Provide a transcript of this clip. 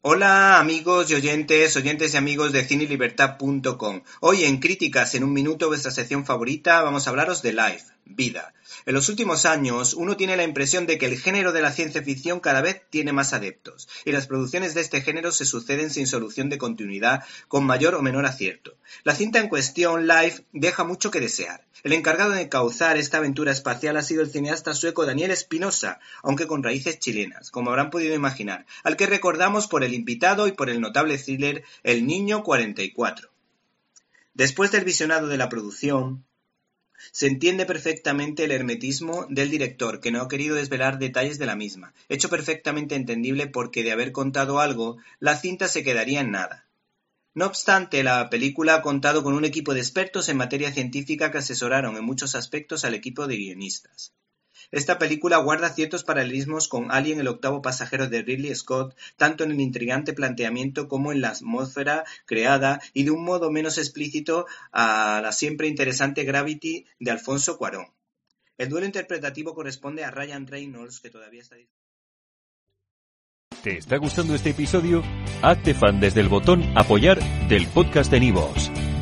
Hola amigos y oyentes, oyentes y amigos de cinelibertad.com. Hoy en Críticas en un minuto, vuestra sección favorita, vamos a hablaros de Life, vida. En los últimos años, uno tiene la impresión de que el género de la ciencia ficción cada vez tiene más adeptos, y las producciones de este género se suceden sin solución de continuidad, con mayor o menor acierto. La cinta en cuestión, Life, deja mucho que desear. El encargado de causar esta aventura espacial ha sido el cineasta sueco Daniel Espinosa, aunque con raíces chilenas, como habrán podido imaginar, al que recordamos por el invitado y por el notable thriller El Niño 44. Después del visionado de la producción, se entiende perfectamente el hermetismo del director, que no ha querido desvelar detalles de la misma, hecho perfectamente entendible porque de haber contado algo, la cinta se quedaría en nada. No obstante, la película ha contado con un equipo de expertos en materia científica que asesoraron en muchos aspectos al equipo de guionistas. Esta película guarda ciertos paralelismos con Alien el octavo pasajero de Ridley Scott, tanto en el intrigante planteamiento como en la atmósfera creada y de un modo menos explícito a la siempre interesante Gravity de Alfonso Cuarón. El duelo interpretativo corresponde a Ryan Reynolds, que todavía está ¿Te está gustando este episodio? Hazte fan desde el botón Apoyar del podcast de Nivos.